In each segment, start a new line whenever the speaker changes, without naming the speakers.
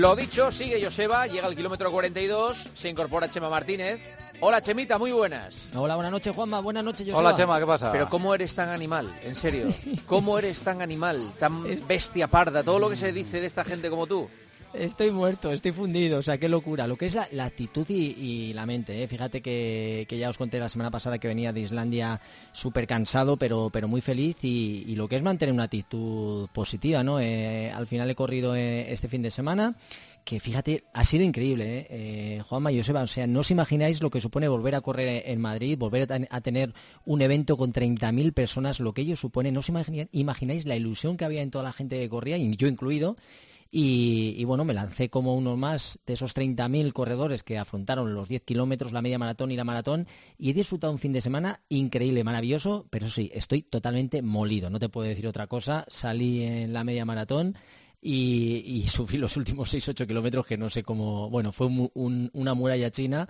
Lo dicho, sigue Joseba, llega al kilómetro 42, se incorpora Chema Martínez. Hola Chemita, muy buenas.
Hola, buenas noches Juanma, buenas noches Joseba.
Hola Chema, ¿qué pasa?
Pero ¿cómo eres tan animal? En serio. ¿Cómo eres tan animal, tan bestia parda? Todo lo que se dice de esta gente como tú.
Estoy muerto, estoy fundido, o sea, qué locura. Lo que es la, actitud y, la mente, ¿eh? Fíjate que, ya os conté la semana pasada que venía de Islandia súper cansado, pero, muy feliz y, lo que es mantener una actitud positiva, ¿no? Eh, al final he corrido eh, este fin de semana que fíjate, ha sido increíble, eh Juanma y Joseba, o sea, no os imagináis lo que supone volver a correr en Madrid, volver a, tener un evento con 30.000 personas, lo que ello supone, no os imagináis la ilusión que había en toda la gente que corría, y yo incluido, y, bueno, me lancé como uno más de esos 30.000 corredores que afrontaron los 10 kilómetros, la media maratón y la maratón. Y he disfrutado un fin de semana increíble, maravilloso, pero sí, estoy totalmente molido. No te puedo decir otra cosa. Salí en la media maratón. Y, sufrí los últimos 6-8 kilómetros que no sé cómo, bueno, fue una muralla china,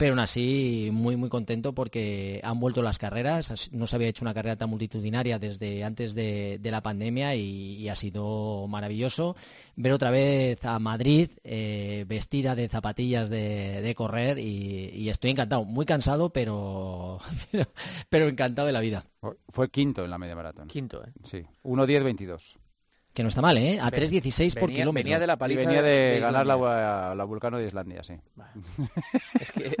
pero aún así muy muy contento porque han vuelto las carreras, no se había hecho una carrera tan multitudinaria desde antes de, la pandemia y, ha sido maravilloso ver otra vez a Madrid eh, vestida de zapatillas de, correr y, estoy encantado, muy cansado pero, pero, encantado de la vida.
Fue quinto en la media maratón.
Quinto, ¿eh?
Sí, 1.10.22.
Que no está mal, ¿eh? A 3.16 por kilómetro.
Venía de la paliza
venía de, ganar la, la, Vulcano de Islandia, sí.
es que...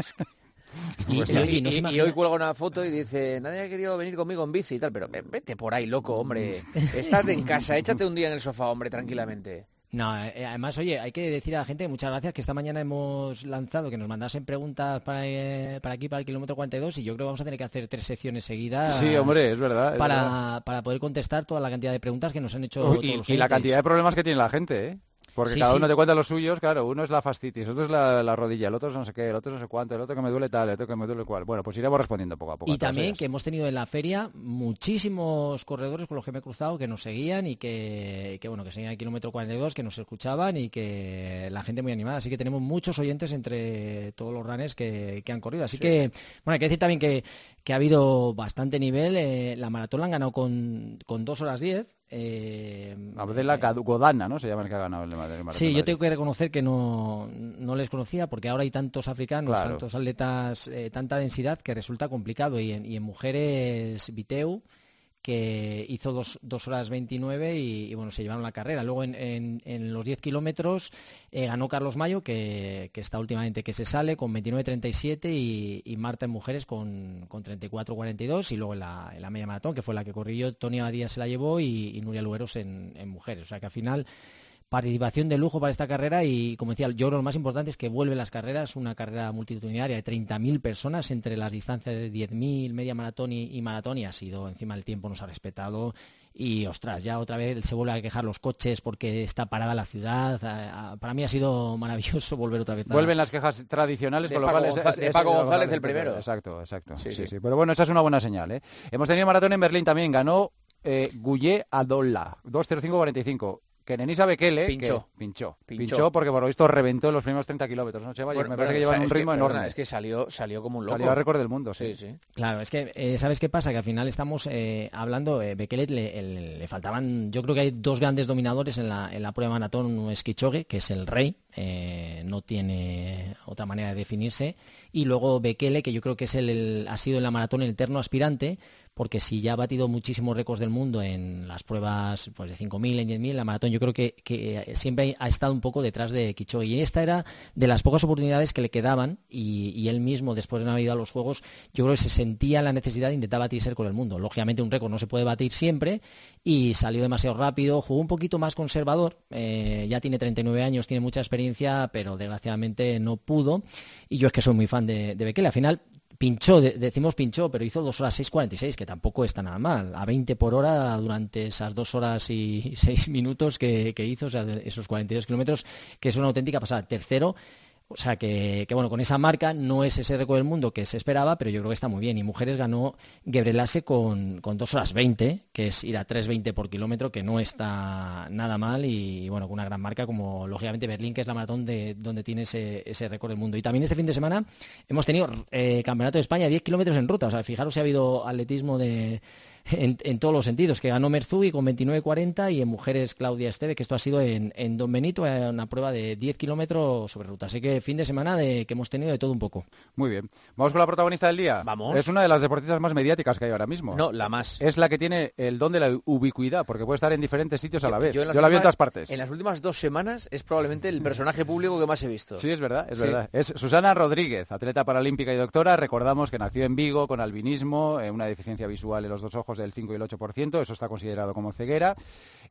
Y, hoy cuelga una foto y dice, nadie ha querido venir conmigo en bici y tal, pero vete por ahí, loco, hombre. Estás en casa, échate un día en el sofá, hombre, tranquilamente.
No, eh, además, oye, hay que decir a la gente muchas gracias que esta mañana hemos lanzado que nos mandasen preguntas para, eh, para aquí, para el kilómetro 42 y yo creo que vamos a tener que hacer tres secciones seguidas.
Sí, hombre, es verdad.
para, para poder contestar toda la cantidad de preguntas que nos han hecho.
y, y la cantidad de problemas que tiene la gente, ¿eh? Porque cada uno te cuenta los suyos, claro, uno es la fastitis, otro es la, rodilla, el otro es no sé qué, el otro no sé cuánto, el otro que me duele tal, el otro que me duele cual. Bueno, pues iremos respondiendo poco a poco.
Y también que hemos tenido en la feria muchísimos corredores con los que me he cruzado que nos seguían y que, que bueno, que seguían el kilómetro 42, que nos escuchaban y que la gente muy animada. Así que tenemos muchos oyentes entre todos los runners que, han corrido. Así que, bueno, hay que decir también que, que ha habido bastante nivel. Eh, la maratón la han ganado con, con 2 horas 10
eh, la eh, Godana, ¿no? Se llama el que ha ganado el,
el Sí, yo tengo que reconocer que no, no, les conocía porque ahora hay tantos africanos, tantos atletas, eh, tanta densidad que resulta complicado. Y en, y en mujeres, Viteu, que hizo dos, dos horas 29 y, bueno, se llevaron la carrera. Luego en, en, los 10 kilómetros eh, ganó Carlos Mayo, que, está últimamente que se sale con 29.37 y, y Marta en mujeres con, con 34.42 y luego en la, la, media maratón, que fue la que corrí yo, Tony Abadía se la llevó y, Nuria Lueros en, en mujeres. O sea que al final participación de lujo para esta carrera y, como decía, yo creo lo más importante es que vuelven las carreras, una carrera multitudinaria de 30.000 personas entre las distancias de 10.000, media maratón y, maratón y ha sido, encima el tiempo nos ha respetado y, ostras, ya otra vez se vuelve a quejar los coches porque está parada la ciudad. Para mí ha sido maravilloso volver otra vez.
Vuelven las quejas tradicionales, con lo
cual es, Paco González el primero.
Exacto, exacto. Sí sí, sí, Pero bueno, esa es una buena señal. ¿eh? Hemos tenido maratón en Berlín también, ganó eh, Guye Adolla, 2.05.45. Que Nenisa Bekele
pinchó.
pinchó. pinchó. porque por lo visto reventó los primeros 30 kilómetros, ¿no, Cheva? me parece que llevan un ritmo enorme.
es que salió, salió como un loco.
Salió a récord del mundo, sí.
sí,
Claro, es que, eh, ¿sabes qué pasa? Que al final estamos eh, hablando, eh, Bekele le, faltaban, yo creo que hay dos grandes dominadores en la, en la prueba maratón, uno es Kichogue, que es el rey, eh, no tiene otra manera de definirse, y luego Bekele, que yo creo que es el, ha sido en la maratón el eterno aspirante, porque si ya ha batido muchísimos récords del mundo en las pruebas pues, de 5.000, en 10.000, la maratón, yo creo que, que, siempre ha estado un poco detrás de Kichogue. Y esta era de las pocas oportunidades que le quedaban y, él mismo, después de haber ido a los Juegos, yo creo que se sentía la necesidad de intentar batirse con el mundo. Lógicamente un récord no se puede batir siempre y salió demasiado rápido, jugó un poquito más conservador, eh, ya tiene 39 años, tiene mucha experiencia, pero desgraciadamente no pudo. Y yo es que soy muy fan de, de. Al final pinchó, decimos pinchó, pero hizo 2 horas 6.46, que tampoco está nada mal, a 20 por hora durante esas 2 horas y 6 minutos que, que hizo, o sea, esos 42 kilómetros, que es una auténtica pasada. Tercero, o sea que, bueno, con esa marca no es ese récord del mundo que se esperaba, pero yo creo que está muy bien. Y Mujeres ganó Gebrelase con, con 2 horas 20, que es ir a 3.20 por kilómetro, que no está nada mal. Y, bueno, con una gran marca como lógicamente Berlín, que es la maratón de, donde tiene ese, ese récord del mundo. Y también este fin de semana hemos tenido eh, Campeonato de España 10 kilómetros en ruta. O sea, fijaros si ha habido atletismo de en, todos los sentidos, que ganó Merzugi con 29.40 y en mujeres Claudia Esteve, que esto ha sido en, Don Benito, una prueba de 10 kilómetros sobre ruta. Así que fin de semana de que hemos tenido de todo un poco.
Muy bien. Vamos con la protagonista del día.
Vamos.
Es una de las deportistas más mediáticas que hay ahora mismo.
No, la más.
Es la que tiene el don de la ubicuidad, porque puede estar en diferentes sitios a la vez. Yo, la vi en todas partes.
En las últimas dos semanas es probablemente el personaje público que más he visto.
Sí, es verdad, es verdad. Es Susana Rodríguez, atleta paralímpica y doctora. Recordamos que nació en Vigo con albinismo, eh, una deficiencia visual en los dos ojos del 5 y el 8%, eso está considerado como ceguera,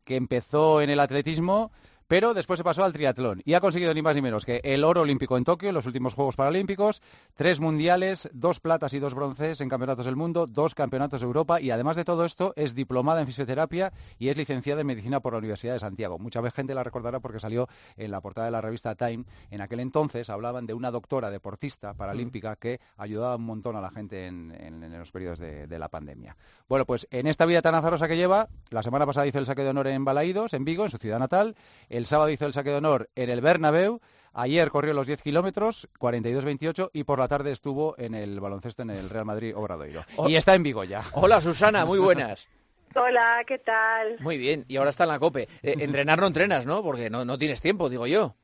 que empezó en el atletismo pero después se pasó al triatlón y ha conseguido ni más ni menos que el oro olímpico en Tokio, en los últimos Juegos Paralímpicos, tres mundiales, dos platas y dos bronces en campeonatos del mundo, dos campeonatos de Europa y además de todo esto es diplomada en fisioterapia y es licenciada en medicina por la Universidad de Santiago. Mucha gente la recordará porque salió en la portada de la revista Time. En aquel entonces hablaban de una doctora deportista paralímpica que ayudaba un montón a la gente en, los periodos de, de, la pandemia. Bueno, pues en esta vida tan azarosa que lleva, la semana pasada hizo el saque de honor en Balaídos, en Vigo, en su ciudad natal. El sábado hizo el saque de honor en el Bernabéu. Ayer corrió los 10 kilómetros, 42-28, y por la tarde estuvo en el baloncesto en el Real Madrid Obradoiro. y está en Vigo ya.
Hola, Susana, muy buenas.
Hola, ¿qué tal?
Muy bien, y ahora está en la COPE. Eh, entrenar no entrenas, ¿no? Porque no, no tienes tiempo, digo yo.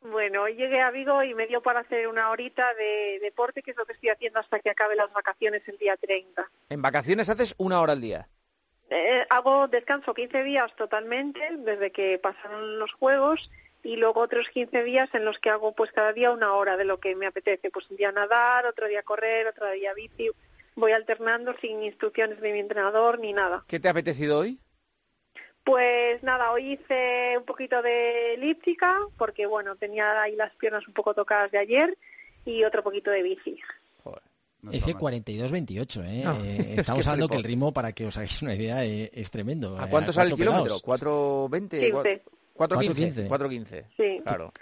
Bueno, hoy llegué a Vigo y me dio para hacer una horita de deporte, que es lo que estoy haciendo hasta que acabe las vacaciones el día 30.
¿En vacaciones haces una hora al día?
Eh, hago descanso 15 días totalmente desde que pasaron los juegos y luego otros 15 días en los que hago pues cada día una hora de lo que me apetece, pues un día nadar, otro día correr, otro día bici, voy alternando sin instrucciones de mi entrenador ni nada.
¿Qué te ha apetecido hoy?
Pues nada, hoy hice un poquito de elíptica porque bueno, tenía ahí las piernas un poco tocadas de ayer y otro poquito de bici.
Ese 42-28, ¿eh? eh estamos hablando que el ritmo, para que os hagáis una idea, eh, es, tremendo.
¿A eh, cuánto sale el kilómetro? ¿4.20? 4.15. 4.15. Sí. Claro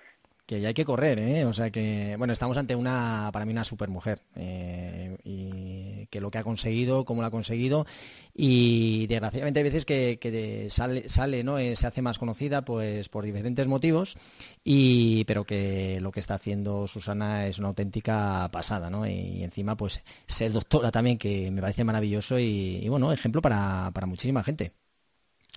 que ya hay que correr, ¿eh? O sea que, bueno, estamos ante una, para mí, una supermujer. Eh, y que lo que ha conseguido, cómo lo ha conseguido. Y desgraciadamente hay veces que, sale, sale, ¿no? Eh, se hace más conocida, pues, por diferentes motivos. Y, pero que lo que está haciendo Susana es una auténtica pasada, ¿no? Y, encima, pues, ser doctora también, que me parece maravilloso y, bueno, ejemplo para muchísima gente.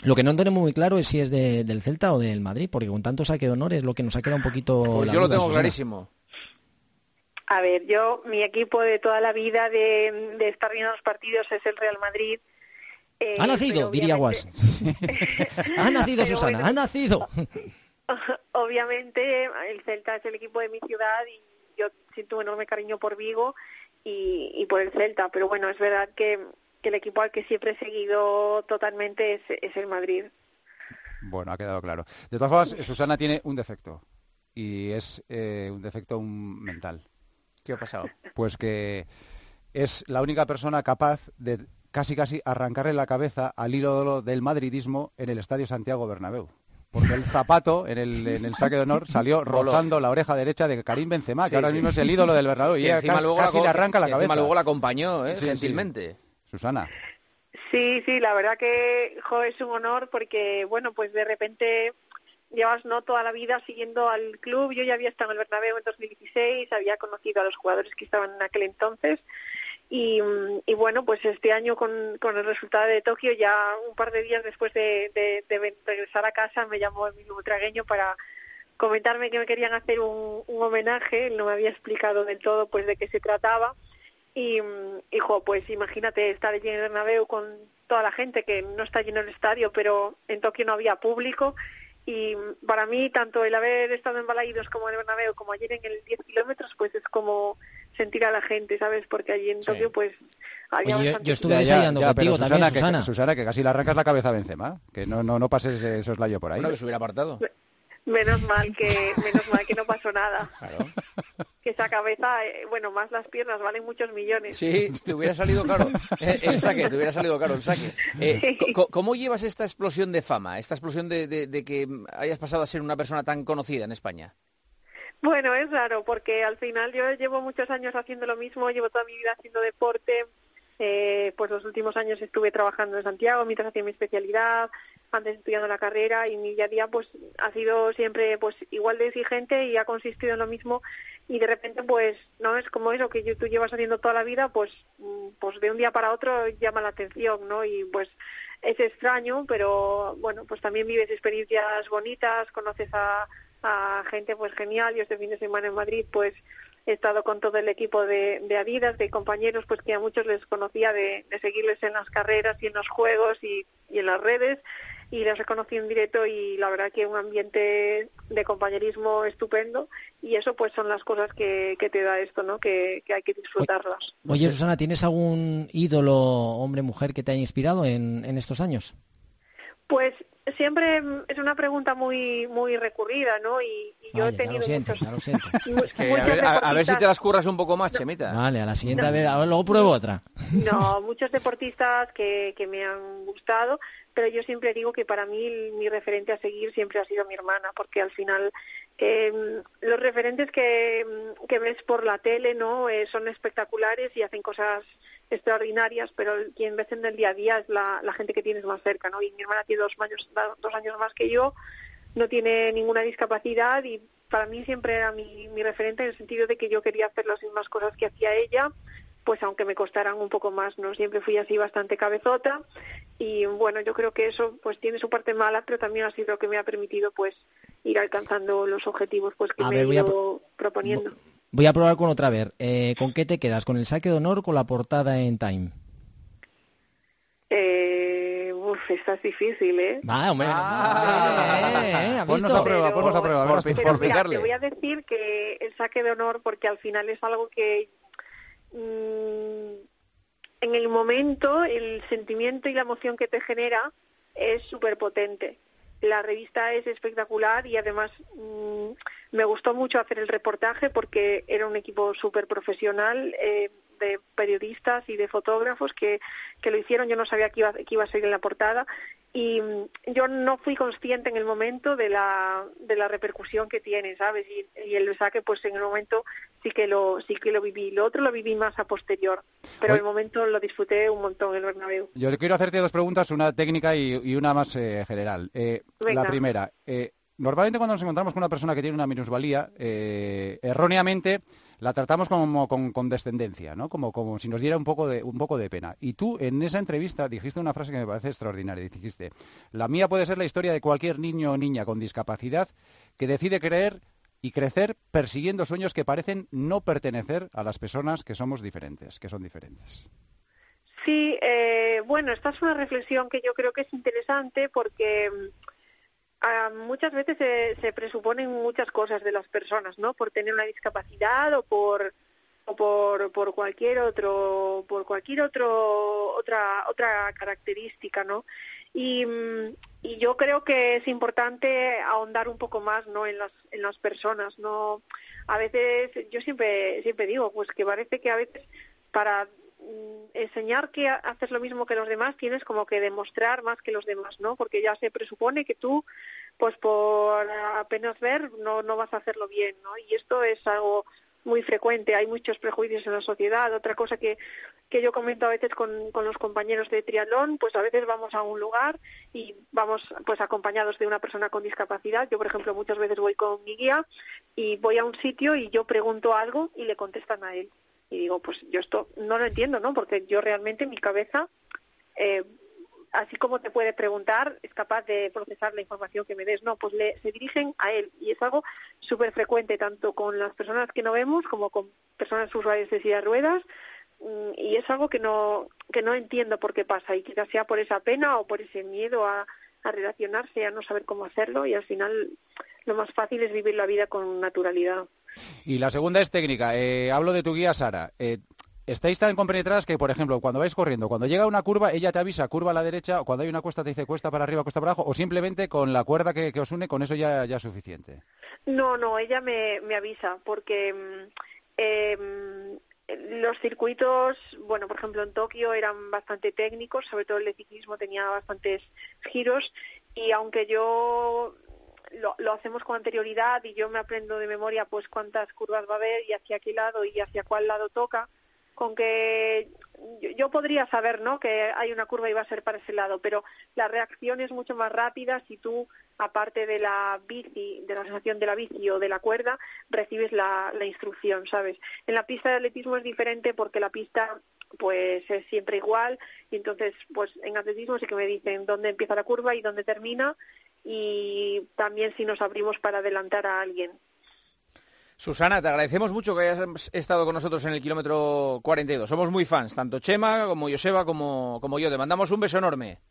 Lo que no tenemos muy claro es si es del Celta o del Madrid, porque con tanto saque de honor es lo que nos ha quedado un poquito...
Pues yo lo tengo clarísimo.
A ver, yo, mi equipo de toda la vida de, estar viendo los partidos es el Real Madrid.
Eh, ha nacido, diría Guas. ha nacido, Susana, ha nacido.
Obviamente, el Celta es el equipo de mi ciudad y yo siento un enorme cariño por Vigo y, y por el Celta, pero bueno, es verdad que que el equipo al que siempre he seguido totalmente es, es el Madrid.
Bueno, ha quedado claro. De todas formas, Susana tiene un defecto y es eh, un defecto mental.
¿Qué ha pasado?
Pues que es la única persona capaz de casi casi arrancarle la cabeza al hilo del madridismo en el Estadio Santiago Bernabéu. Porque el zapato en el, en el saque de honor salió rozando la oreja derecha de Karim Benzema, que ahora mismo es el ídolo del Bernabéu. Y, encima luego casi le arranca la cabeza. Encima
luego la acompañó, ¿eh? gentilmente.
Susana.
Sí, sí, la verdad que es un honor porque, bueno, pues de repente llevas no toda la vida siguiendo al club. Yo ya había estado en el Bernabéu en 2016, había conocido a los jugadores que estaban en aquel entonces. Y, bueno, pues este año con, el resultado de Tokio, ya un par de días después de, regresar a casa, me llamó el mismo tragueño para comentarme que me querían hacer un, un homenaje. Él no me había explicado del todo pues de qué se trataba y, hijo, pues imagínate estar allí en el Bernabéu con toda la gente, que no está lleno el estadio, pero en Tokio no había público. Y para mí, tanto el haber estado en Balaídos como en el Bernabéu, como ayer en el 10 kilómetros, pues es como sentir a la gente, ¿sabes? Porque allí en Tokio, pues...
Había yo, estuve ensayando contigo Susana, también, Susana.
Que, Susana, que casi le arrancas la cabeza a Benzema, que no, no, no pases esos layo por ahí.
Bueno, que se hubiera apartado.
Menos mal que, menos mal que no pasó nada. Que esa cabeza, eh, bueno, más las piernas valen muchos millones.
Sí, te hubiera salido caro eh, el saque, te hubiera salido caro el saque. Eh, ¿Cómo llevas esta explosión de fama, esta explosión de, de, que hayas pasado a ser una persona tan conocida en España?
Bueno, es raro porque al final yo llevo muchos años haciendo lo mismo, llevo toda mi vida haciendo deporte, eh, pues los últimos años estuve trabajando en Santiago mientras hacía mi especialidad, antes estudiando la carrera y mi día a día pues ha sido siempre pues igual de exigente y ha consistido en lo mismo. Y de repente pues no es como eso que tú llevas haciendo toda la vida pues mm, pues de un día para otro llama la atención no y pues es extraño pero bueno pues también vives experiencias bonitas conoces a, a gente pues genial. Yo este fin de semana en Madrid pues he estado con todo el equipo de, de Adidas, de compañeros, pues que a muchos les conocía de, de seguirles en las carreras y en los juegos y, y en las redes y les reconocí en directo y la verdad que un ambiente de compañerismo estupendo y eso pues son las cosas que, que te da esto, ¿no? Que, que hay que disfrutarlas.
Oye, Susana, ¿tienes algún ídolo, hombre, mujer que te haya inspirado en, en estos años?
Pues siempre es una pregunta muy muy recurrida, ¿no? Y, y yo
Vaya,
he tenido
ya lo siento,
muchos,
ya lo siento.
Es que a ver, a- a ver si te las curras un poco más, Chemita.
Vale, a la siguiente a ver, luego pruebo otra.
No, muchos deportistas que, que me han gustado, pero yo siempre digo que para mí mi referente a seguir siempre ha sido mi hermana, porque al final eh, los referentes que, que ves por la tele no Eh, son espectaculares y hacen cosas extraordinarias, pero quien ves en el día a día es la, la gente que tienes más cerca, ¿no? Y mi hermana tiene dos años, dos años más que yo, no tiene ninguna discapacidad y para mí siempre era mi, mi referente en el sentido de que yo quería hacer las mismas cosas que hacía ella, pues aunque me costaran un poco más, ¿no? Siempre fui así bastante cabezota y bueno, yo creo que eso pues tiene su parte mala, pero también ha sido lo que me ha permitido pues ir alcanzando los objetivos pues que
A
me
ver,
he ido proponiendo.
Voy a probar con otra a ver. Eh, ¿Con qué te quedas? ¿Con el saque de honor o con la portada en Time?
Eh, uf, esta es difícil, ¿eh?
Va, hombre.
Ah.
eh, eh, ¿has
Ponnos
visto?
a prueba, ponnos a prueba,
Por
mira, te voy a decir que el saque de honor, porque al final es algo que mm, en el momento el sentimiento y la emoción que te genera es súper potente. La revista es espectacular y además mm, me gustó mucho hacer el reportaje porque era un equipo súper profesional eh, de periodistas y de fotógrafos que, que lo hicieron. Yo no sabía que iba, que iba a salir en la portada y mm, yo no fui consciente en el momento de la, de la repercusión que tiene, ¿sabes? Y, y el saque, pues en el momento sí que lo sí que lo viví. Lo otro lo viví más a posterior, pero
Oye.
el momento lo disfruté un montón en el Bernabéu.
Yo quiero hacerte dos preguntas, una técnica y, y una más eh, general. Eh, la primera, eh, normalmente cuando nos encontramos con una persona que tiene una minusvalía, eh, erróneamente la tratamos como con condescendencia, ¿no? Como, como si nos diera un poco, de, un poco de pena. Y tú en esa entrevista dijiste una frase que me parece extraordinaria. Dijiste, la mía puede ser la historia de cualquier niño o niña con discapacidad que decide creer y crecer persiguiendo sueños que parecen no pertenecer a las personas que somos diferentes, que son diferentes.
Sí, eh, bueno, esta es una reflexión que yo creo que es interesante porque muchas veces se, se presuponen muchas cosas de las personas, ¿no? Por tener una discapacidad o por o por, por cualquier otro por cualquier otro otra otra característica, ¿no? Y, y yo creo que es importante ahondar un poco más, ¿no? En las en las personas, no a veces yo siempre siempre digo pues que parece que a veces para enseñar que ha- haces lo mismo que los demás tienes como que demostrar más que los demás, ¿no? Porque ya se presupone que tú, pues por apenas ver, no, no vas a hacerlo bien, ¿no? Y esto es algo muy frecuente, hay muchos prejuicios en la sociedad. Otra cosa que, que yo comento a veces con, con los compañeros de triatlón, pues a veces vamos a un lugar y vamos pues acompañados de una persona con discapacidad. Yo, por ejemplo, muchas veces voy con mi guía y voy a un sitio y yo pregunto algo y le contestan a él y digo, pues yo esto no lo entiendo, ¿no? Porque yo realmente en mi cabeza, eh, así como te puede preguntar, es capaz de procesar la información que me des. No, pues le, se dirigen a él y es algo súper frecuente tanto con las personas que no vemos como con personas usuarias de silla de ruedas mm, y es algo que no que no entiendo por qué pasa y quizás sea por esa pena o por ese miedo a, a relacionarse, a no saber cómo hacerlo y al final lo más fácil es vivir la vida con naturalidad.
Y la segunda es técnica. Eh, hablo de tu guía, Sara. Eh, ¿Estáis tan compenetradas que, por ejemplo, cuando vais corriendo, cuando llega una curva, ella te avisa curva a la derecha, o cuando hay una cuesta te dice cuesta para arriba, cuesta para abajo, o simplemente con la cuerda que, os une, con eso ya, ya es suficiente?
No, no, ella me, me avisa porque em, los circuitos, bueno, por ejemplo en Tokio eran bastante técnicos, sobre todo el de ciclismo tenía bastantes giros y aunque yo lo, lo hacemos con anterioridad y yo me aprendo de memoria pues cuántas curvas va a haber y hacia qué lado y hacia cuál lado toca, con que yo, podría saber, ¿no? Que hay una curva y va a ser para ese lado, pero la reacción es mucho más rápida si tú, aparte de la bici, de la sensación de la bici o de la cuerda, recibes la, la instrucción, ¿sabes? En la pista de atletismo es diferente porque la pista pues es siempre igual y entonces pues en atletismo sí que me dicen dónde empieza la curva y dónde termina y también si nos abrimos para adelantar a alguien.
Susana, te agradecemos mucho que hayas estado con nosotros en el kilómetro 42. Somos muy fans, tanto Chema como Joseba como, como yo. Te mandamos un beso enorme.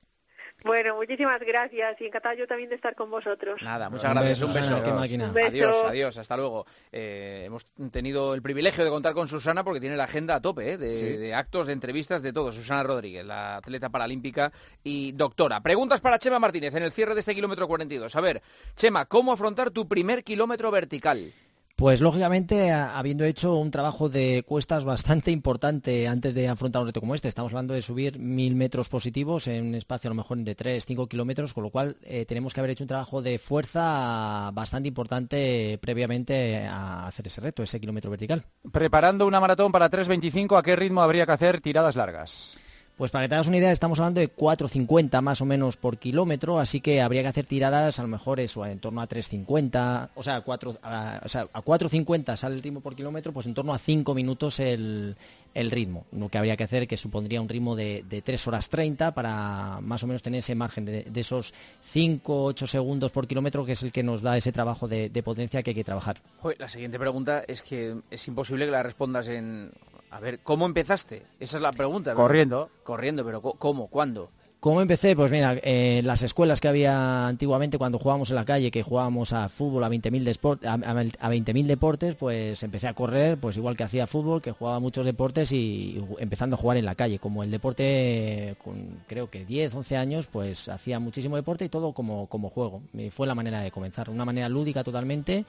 Bueno, muchísimas gracias y encantado yo también de estar con vosotros.
Nada, muchas gracias, un beso. Adiós, adiós, hasta luego. Eh, hemos tenido el privilegio de contar con Susana porque tiene la agenda a tope eh, de, actos, de entrevistas, de todo. Susana Rodríguez, la atleta paralímpica y doctora. Preguntas para Chema Martínez en el cierre de este kilómetro 42. A ver, Chema, ¿cómo afrontar tu primer kilómetro vertical?
Pues lógicamente, habiendo hecho un trabajo de cuestas bastante importante antes de afrontar un reto como este, estamos hablando de subir mil metros positivos en un espacio a lo mejor de tres, cinco kilómetros, con lo cual eh, tenemos que haber hecho un trabajo de fuerza bastante importante previamente a hacer ese reto, ese kilómetro vertical.
Preparando una maratón para 3.25, ¿a qué ritmo habría que hacer tiradas largas?
Pues para que te hagas una idea, estamos hablando de 4,50 más o menos por kilómetro, así que habría que hacer tiradas a lo mejor eso, en torno a 3,50, o sea, a, 4, a, o sea, a 4,50 sale el ritmo por kilómetro, pues en torno a 5 minutos el, ritmo. Lo que habría que hacer que supondría un ritmo de, de 3 horas 30 para más o menos tener ese margen de, esos 5, 8 segundos por kilómetro, que es el que nos da ese trabajo de, potencia que hay que trabajar.
la siguiente pregunta es que es imposible que la respondas en a ver, ¿cómo empezaste? Esa es la pregunta.
Corriendo.
Corriendo, pero ¿cómo? ¿Cuándo?
¿Cómo empecé? Pues mira, eh, las escuelas que había antiguamente cuando jugábamos en la calle, que jugábamos a fútbol a 20.000 a, a 20 deportes, pues empecé a correr, pues igual que hacía fútbol, que jugaba muchos deportes y empezando a jugar en la calle. Como el deporte, con creo que 10, 11 años, pues hacía muchísimo deporte y todo como, como juego. Fue la manera de comenzar, una manera lúdica totalmente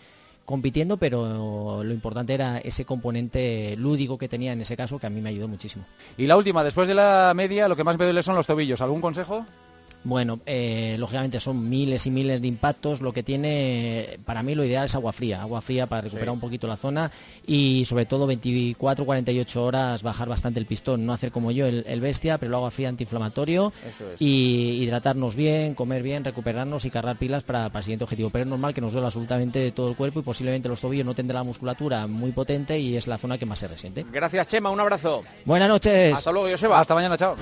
compitiendo, pero lo importante era ese componente lúdico que tenía en ese caso, que a mí me ayudó muchísimo.
Y la última, después de la media, lo que más me duele son los tobillos. ¿Algún consejo?
Bueno, eh, lógicamente son miles y miles de impactos. Lo que tiene, para mí lo ideal es agua fría, agua fría para recuperar un poquito la zona y sobre todo 24, 48 horas bajar bastante el pistón, no hacer como yo el, bestia, pero el agua fría antiinflamatorio y hidratarnos bien, comer bien, recuperarnos y cargar pilas para, para, el siguiente objetivo. Pero es normal que nos duele absolutamente todo el cuerpo y posiblemente los tobillos no tendrán la musculatura muy potente y es la zona que más se resiente.
Gracias Chema, un abrazo.
Buenas noches.
Hasta luego, Joseba.
Hasta mañana, chao.